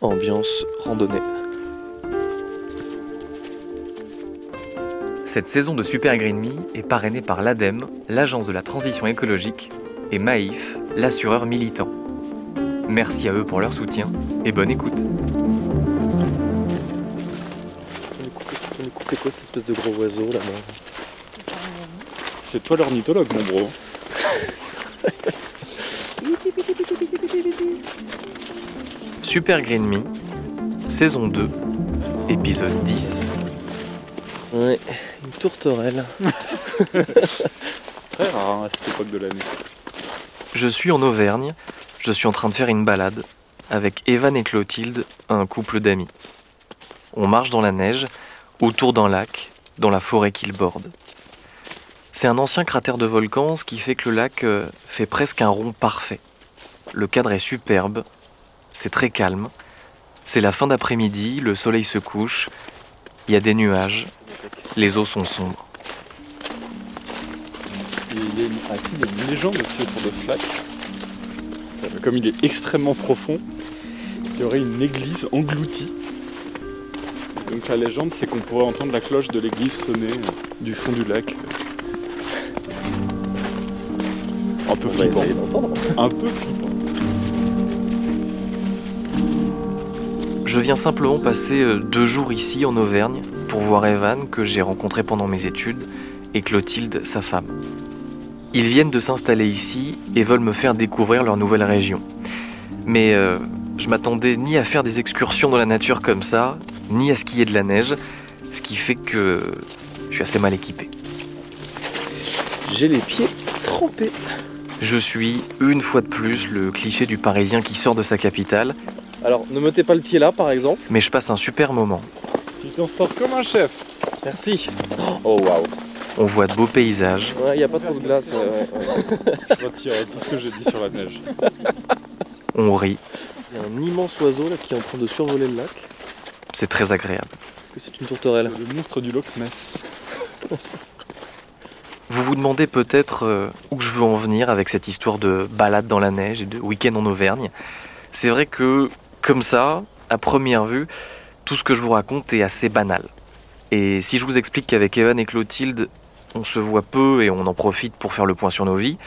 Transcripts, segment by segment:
ambiance randonnée. Cette saison de Super Green Me est parrainée par l'ADEME, l'Agence de la transition écologique, et Maïf, l'assureur militant. Merci à eux pour leur soutien et bonne écoute. C'est quoi cette espèce de gros oiseau là-bas C'est toi l'ornithologue, mon bro. Super Green Me, saison 2, épisode 10. Ouais, une tourterelle. Très rare hein, à cette époque de l'année. Je suis en Auvergne, je suis en train de faire une balade avec Evan et Clotilde, un couple d'amis. On marche dans la neige, autour d'un lac, dans la forêt qu'il borde. C'est un ancien cratère de volcan, ce qui fait que le lac euh, fait presque un rond parfait. Le cadre est superbe, c'est très calme. C'est la fin d'après-midi, le soleil se couche, il y a des nuages, les eaux sont sombres. Il y a une, ah, il y a une légende aussi autour de ce lac. Comme il est extrêmement profond, il y aurait une église engloutie. Donc la légende, c'est qu'on pourrait entendre la cloche de l'église sonner euh, du fond du lac. Un peu On flippant. essayer d'entendre. Un peu flippant. Je viens simplement passer euh, deux jours ici en Auvergne pour voir Evan que j'ai rencontré pendant mes études et Clotilde, sa femme. Ils viennent de s'installer ici et veulent me faire découvrir leur nouvelle région. Mais euh, je m'attendais ni à faire des excursions dans la nature comme ça, ni à skier de la neige, ce qui fait que je suis assez mal équipé. J'ai les pieds trempés. Je suis, une fois de plus, le cliché du Parisien qui sort de sa capitale, Alors, ne mettez pas le pied là par exemple. mais je passe un super moment. Tu t'en sors comme un chef. Merci. Oh waouh. On voit de beaux paysages, Ouais, il n'y a pas trop de glace. ouais, ouais, ouais. Je retire tout ce que j'ai dit sur la neige. on rit, Il y a un immense oiseau là qui est en train de survoler le lac. c'est très agréable. Est-ce que c'est une tourterelle? Le monstre du Loch Ness. Vous vous demandez peut-être euh, où je veux en venir avec cette histoire de balade dans la neige et de week-end en Auvergne. C'est vrai que, comme ça, à première vue, tout ce que je vous raconte est assez banal. Et si je vous explique qu'avec Evan et Clotilde, on se voit peu et on en profite pour faire le point sur nos vies,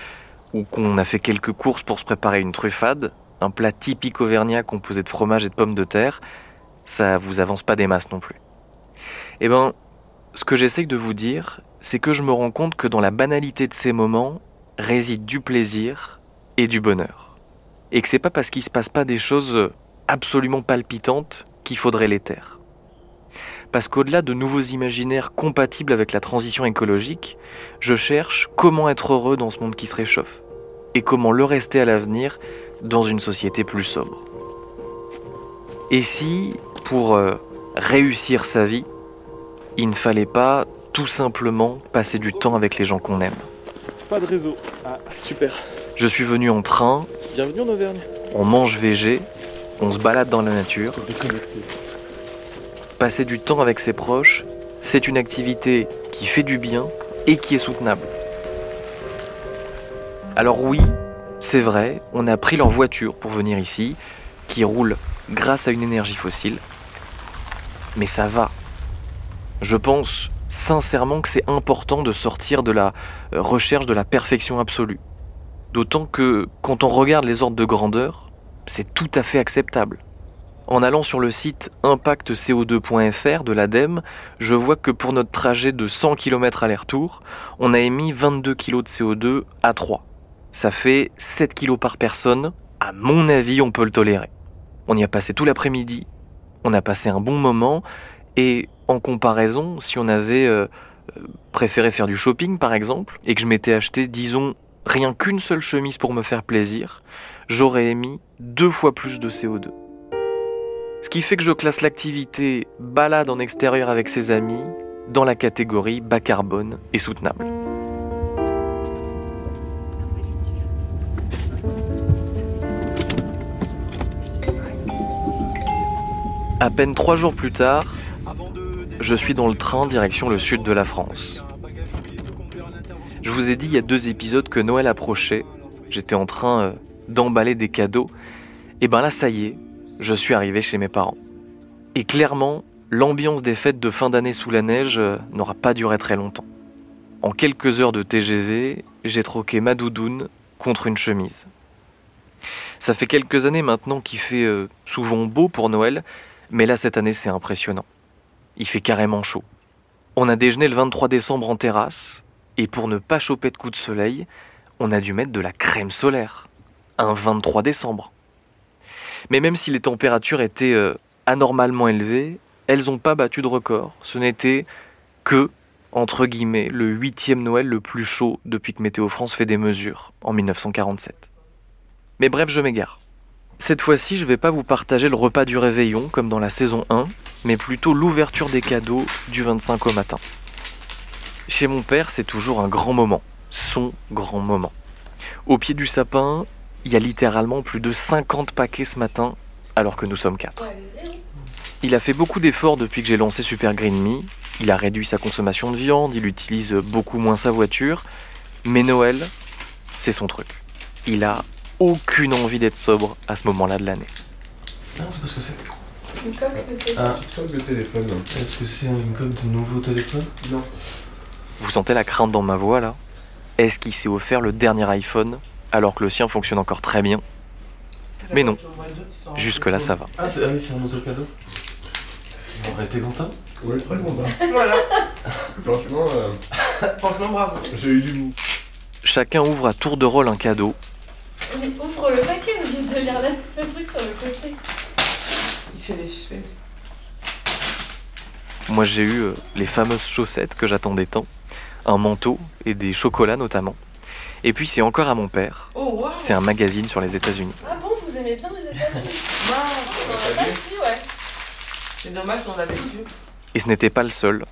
ou qu'on a fait quelques courses pour se préparer une truffade, un plat typique auvergnat composé de fromage et de pommes de terre, ça vous avance pas des masses non plus. Eh ben, ce que j'essaye de vous dire, c'est que je me rends compte que dans la banalité de ces moments réside du plaisir et du bonheur. Et que c'est pas parce qu'il se passe pas des choses absolument palpitantes qu'il faudrait les taire. Parce qu'au-delà de nouveaux imaginaires compatibles avec la transition écologique, je cherche comment être heureux dans ce monde qui se réchauffe et comment le rester à l'avenir dans une société plus sobre. Et si, pour euh, réussir sa vie, il ne fallait pas tout simplement passer du temps avec les gens qu'on aime? Pas de réseau. Ah, Super. Je suis venu en train, Bienvenue en Auvergne. on mange végé, on se balade dans la nature. Passer du temps avec ses proches, c'est une activité qui fait du bien et qui est soutenable. Alors oui, c'est vrai, on a pris leur voiture pour venir ici, qui roule grâce à une énergie fossile. Mais ça va. Je pense sincèrement que c'est important de sortir de la euh, recherche de la perfection absolue. D'autant que quand on regarde les ordres de grandeur, c'est tout à fait acceptable. En allant sur le site impactco2.fr de l'ADEME, je vois que pour notre trajet de 100 km aller-retour, on a émis 22 kg de CO2 à 3. Ça fait 7 kg par personne. À mon avis, on peut le tolérer. On y a passé tout l'après-midi, on a passé un bon moment, et en comparaison, si on avait euh, préféré faire du shopping par exemple, et que je m'étais acheté, disons, rien qu'une seule chemise pour me faire plaisir, j'aurais émis deux fois plus de CO2. Ce qui fait que je classe l'activité balade en extérieur avec ses amis dans la catégorie bas carbone et soutenable. À peine trois jours plus tard, je suis dans le train direction le sud de la France. Je vous ai dit il y a deux épisodes que Noël approchait. J'étais en train euh, d'emballer des cadeaux. Et ben là, ça y est, je suis arrivé chez mes parents. Et clairement, l'ambiance des fêtes de fin d'année sous la neige euh, n'aura pas duré très longtemps. En quelques heures de TGV, j'ai troqué ma doudoune contre une chemise. Ça fait quelques années maintenant qu'il fait euh, souvent beau pour Noël, mais là cette année c'est impressionnant. Il fait carrément chaud. On a déjeuné le 23 décembre en terrasse, et pour ne pas choper de coups de soleil, on a dû mettre de la crème solaire. Un 23 décembre. Mais même si les températures étaient euh, anormalement élevées, elles n'ont pas battu de record. Ce n'était que, entre guillemets, le huitième Noël le plus chaud depuis que Météo France fait des mesures, en 1947. Mais bref, je m'égare. Cette fois-ci, je ne vais pas vous partager le repas du réveillon comme dans la saison 1, mais plutôt l'ouverture des cadeaux du 25 au matin. Chez mon père, c'est toujours un grand moment, son grand moment. Au pied du sapin, il y a littéralement plus de 50 paquets ce matin, alors que nous sommes 4. Il a fait beaucoup d'efforts depuis que j'ai lancé Super Green Me. Il a réduit sa consommation de viande, il utilise beaucoup moins sa voiture. Mais Noël, c'est son truc. Il a aucune envie d'être sobre à ce moment-là de l'année. Non, c'est pas ce que c'est. Une coque de téléphone. Ah, Coque de téléphone. est-ce que c'est une coque de nouveau téléphone? Non. Vous sentez la crainte dans ma voix là? Est-ce qu'il s'est offert le dernier iPhone? Alors que le sien fonctionne encore très bien Mais non. Jusque-là, ça va. Ah, c'est- ah oui, c'est un autre cadeau. Bon, t'es content Oui, très content. Voilà. Franchement, euh, Franchement, bravo. j'ai eu du mou. Chacun ouvre à tour de rôle un cadeau. Ouvre le paquet au lieu de lire le, le truc sur le côté. Il se fait des suspens. Moi j'ai eu euh, les fameuses chaussettes que j'attendais tant, un manteau et des chocolats notamment. Et puis c'est encore à mon père. Oh, waouh C'est un magazine sur les États-Unis. Ah bon, vous aimez bien les États-Unis? Mince On en a pas ici, ouais. C'est dommage qu'on l'avait su. Et ce n'était pas le seul.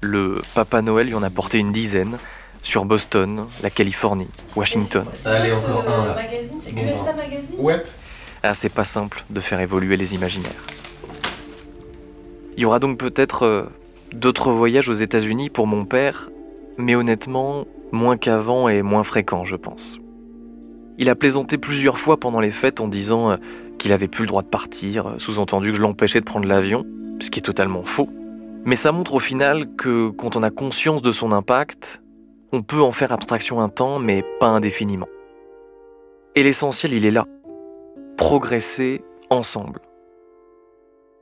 Le Papa Noël lui en a porté une dizaine sur Boston, la Californie, Washington. C'est- Allez, encore un, magazine? C'est Bon, USA Magazine? Ouais. Ah, c'est pas simple de faire évoluer les imaginaires. Il y aura donc peut-être euh, d'autres voyages aux États-Unis pour mon père, mais honnêtement, moins qu'avant et moins fréquent, je pense. Il a plaisanté plusieurs fois pendant les fêtes en disant euh, qu'il avait plus le droit de partir, euh, sous-entendu que je l'empêchais de prendre l'avion, ce qui est totalement faux. Mais ça montre au final que quand on a conscience de son impact, on peut en faire abstraction un temps, mais pas indéfiniment. Et l'essentiel, il est là progresser ensemble.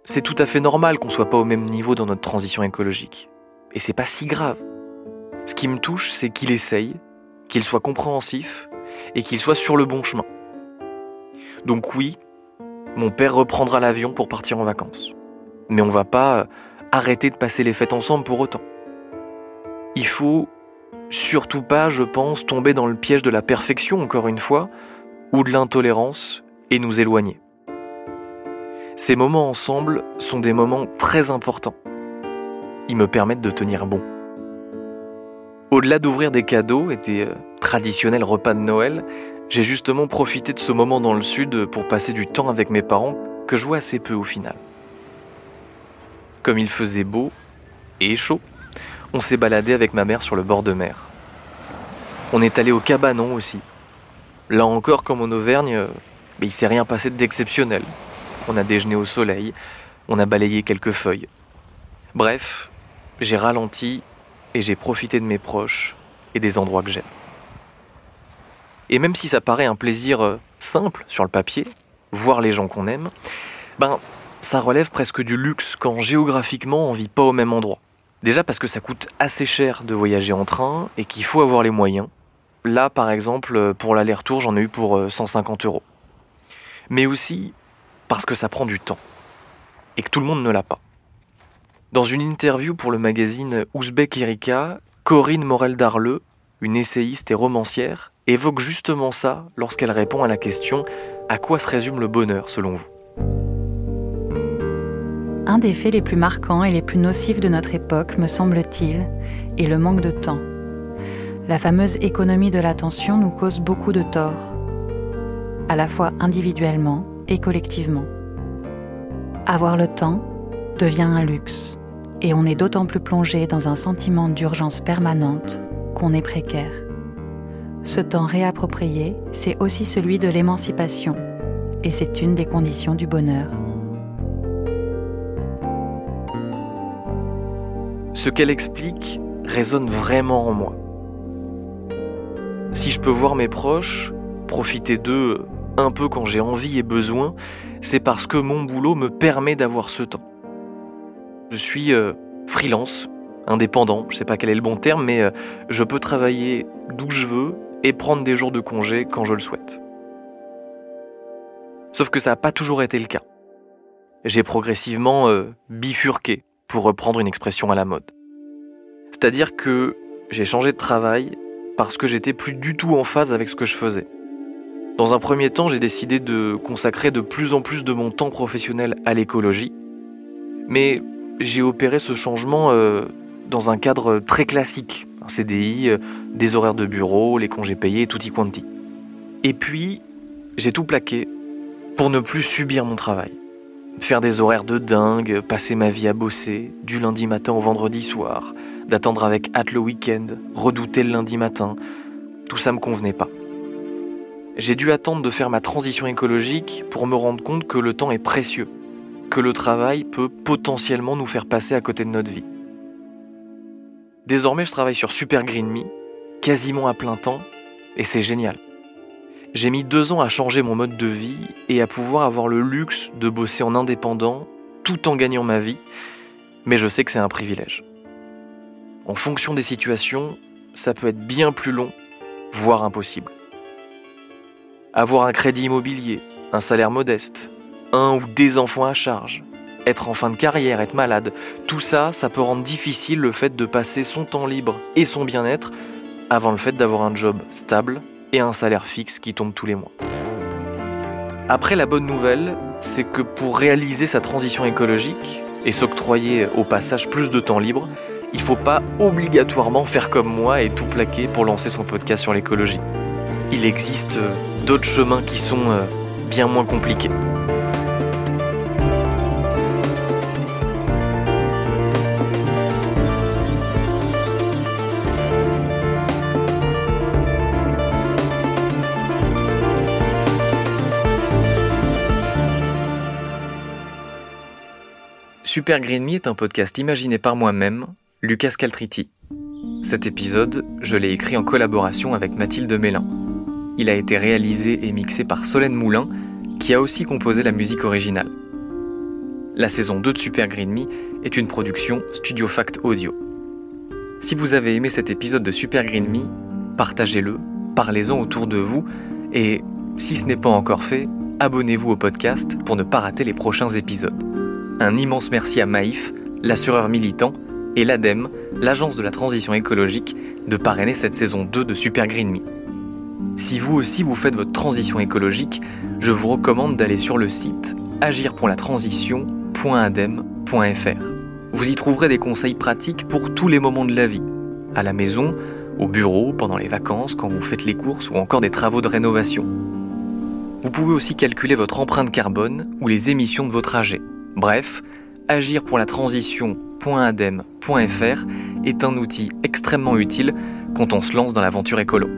C'est tout à fait normal qu'on soit pas au même niveau dans notre transition écologique. Et c'est pas si grave. Ce qui me touche, c'est qu'il essaye, qu'il soit compréhensif et qu'il soit sur le bon chemin. Donc oui, mon père reprendra l'avion pour partir en vacances. Mais on va pas euh, arrêter de passer les fêtes ensemble pour autant. Il faut surtout pas, je pense, tomber dans le piège de la perfection, encore une fois, ou de l'intolérance et nous éloigner. Ces moments ensemble sont des moments très importants. Ils me permettent de tenir bon. Au-delà d'ouvrir des cadeaux et des euh, traditionnels repas de Noël, j'ai justement profité de ce moment dans le sud pour passer du temps avec mes parents que je vois assez peu au final. Comme il faisait beau et chaud, on s'est baladé avec ma mère sur le bord de mer. On est allé au cabanon aussi. Là encore, comme en Auvergne, euh, mais il s'est rien passé d'exceptionnel. On a déjeuné au soleil, on a balayé quelques feuilles. Bref, j'ai ralenti et j'ai profité de mes proches et des endroits que j'aime. Et même si ça paraît un plaisir euh, simple sur le papier, voir les gens qu'on aime, ben ça relève presque du luxe quand géographiquement on vit pas au même endroit. Déjà parce que ça coûte assez cher de voyager en train et qu'il faut avoir les moyens. Là, par exemple, pour l'aller-retour, j'en ai eu pour euh, 150 euros. Mais aussi parce que ça prend du temps. Et que tout le monde ne l'a pas. Dans une interview pour le magazine Ouzbek Erika, Corinne Morel-Darleux, une essayiste et romancière, évoque justement ça lorsqu'elle répond à la question À quoi se résume le bonheur selon vous? Un des faits les plus marquants et les plus nocifs de notre époque, me semble-t-il, est le manque de temps. La fameuse économie de l'attention nous cause beaucoup de torts, à la fois individuellement et collectivement. Avoir le temps devient un luxe, et on est d'autant plus plongé dans un sentiment d'urgence permanente qu'on est précaire. Ce temps réapproprié, c'est aussi celui de l'émancipation, et c'est une des conditions du bonheur. Ce qu'elle explique résonne vraiment en moi. Si je peux voir mes proches, profiter d'eux un peu quand j'ai envie et besoin, c'est parce que mon boulot me permet d'avoir ce temps. Je suis euh, freelance, indépendant, je sais pas quel est le bon terme, mais euh, je peux travailler d'où je veux et prendre des jours de congé quand je le souhaite. Sauf que ça n'a pas toujours été le cas. J'ai progressivement euh, bifurqué, pour reprendre une expression à la mode. C'est-à-dire que j'ai changé de travail parce que j'étais plus du tout en phase avec ce que je faisais. Dans un premier temps, j'ai décidé de consacrer de plus en plus de mon temps professionnel à l'écologie, mais j'ai opéré ce changement euh, dans un cadre très classique, un CDI, euh, des horaires de bureau, les congés payés, tutti quanti. Et puis, j'ai tout plaqué pour ne plus subir mon travail. Faire des horaires de dingue, passer ma vie à bosser, du lundi matin au vendredi soir, d'attendre avec hâte le week-end, redouter le lundi matin, tout ça me convenait pas. J'ai dû attendre de faire ma transition écologique pour me rendre compte que le temps est précieux, le travail peut potentiellement nous faire passer à côté de notre vie. Désormais, je travaille sur Super Green Me, quasiment à plein temps, et c'est génial. J'ai mis deux ans à changer mon mode de vie et à pouvoir avoir le luxe de bosser en indépendant tout en gagnant ma vie, mais je sais que c'est un privilège. En fonction des situations, ça peut être bien plus long, voire impossible. Avoir un crédit immobilier, un salaire modeste, un ou des enfants à charge, être en fin de carrière, être malade, tout ça, ça peut rendre difficile le fait de passer son temps libre et son bien-être avant le fait d'avoir un job stable et un salaire fixe qui tombe tous les mois. Après, la bonne nouvelle, c'est que pour réaliser sa transition écologique et s'octroyer au passage plus de temps libre, il ne faut pas obligatoirement faire comme moi et tout plaquer pour lancer son podcast sur l'écologie. Il existe d'autres chemins qui sont euh, bien moins compliqués. Super Green Me est un podcast imaginé par moi-même, Lucas Caltriti. Cet épisode, je l'ai écrit en collaboration avec Mathilde Mélin. Il a été réalisé et mixé par Solène Moulin, qui a aussi composé la musique originale. La saison 2 de Super Green Me est une production Studio Fact Audio. Si vous avez aimé cet épisode de Super Green Me, partagez-le, parlez-en autour de vous et, si ce n'est pas encore fait, abonnez-vous au podcast pour ne pas rater les prochains épisodes. Un immense merci à Maïf, l'assureur militant, et l'ADEME, l'agence de la transition écologique, de parrainer cette saison 2 de Super Green Me. Si vous aussi vous faites votre transition écologique, je vous recommande d'aller sur le site agirpourlatransition.adem.fr. Vous y trouverez des conseils pratiques pour tous les moments de la vie, à la maison, au bureau, pendant les vacances, quand vous faites les courses ou encore des travaux de rénovation. Vous pouvez aussi calculer votre empreinte carbone ou les émissions de vos trajets. Bref, agir pour la transition.adem.fr est un outil extrêmement utile quand on se lance dans l'aventure écolo.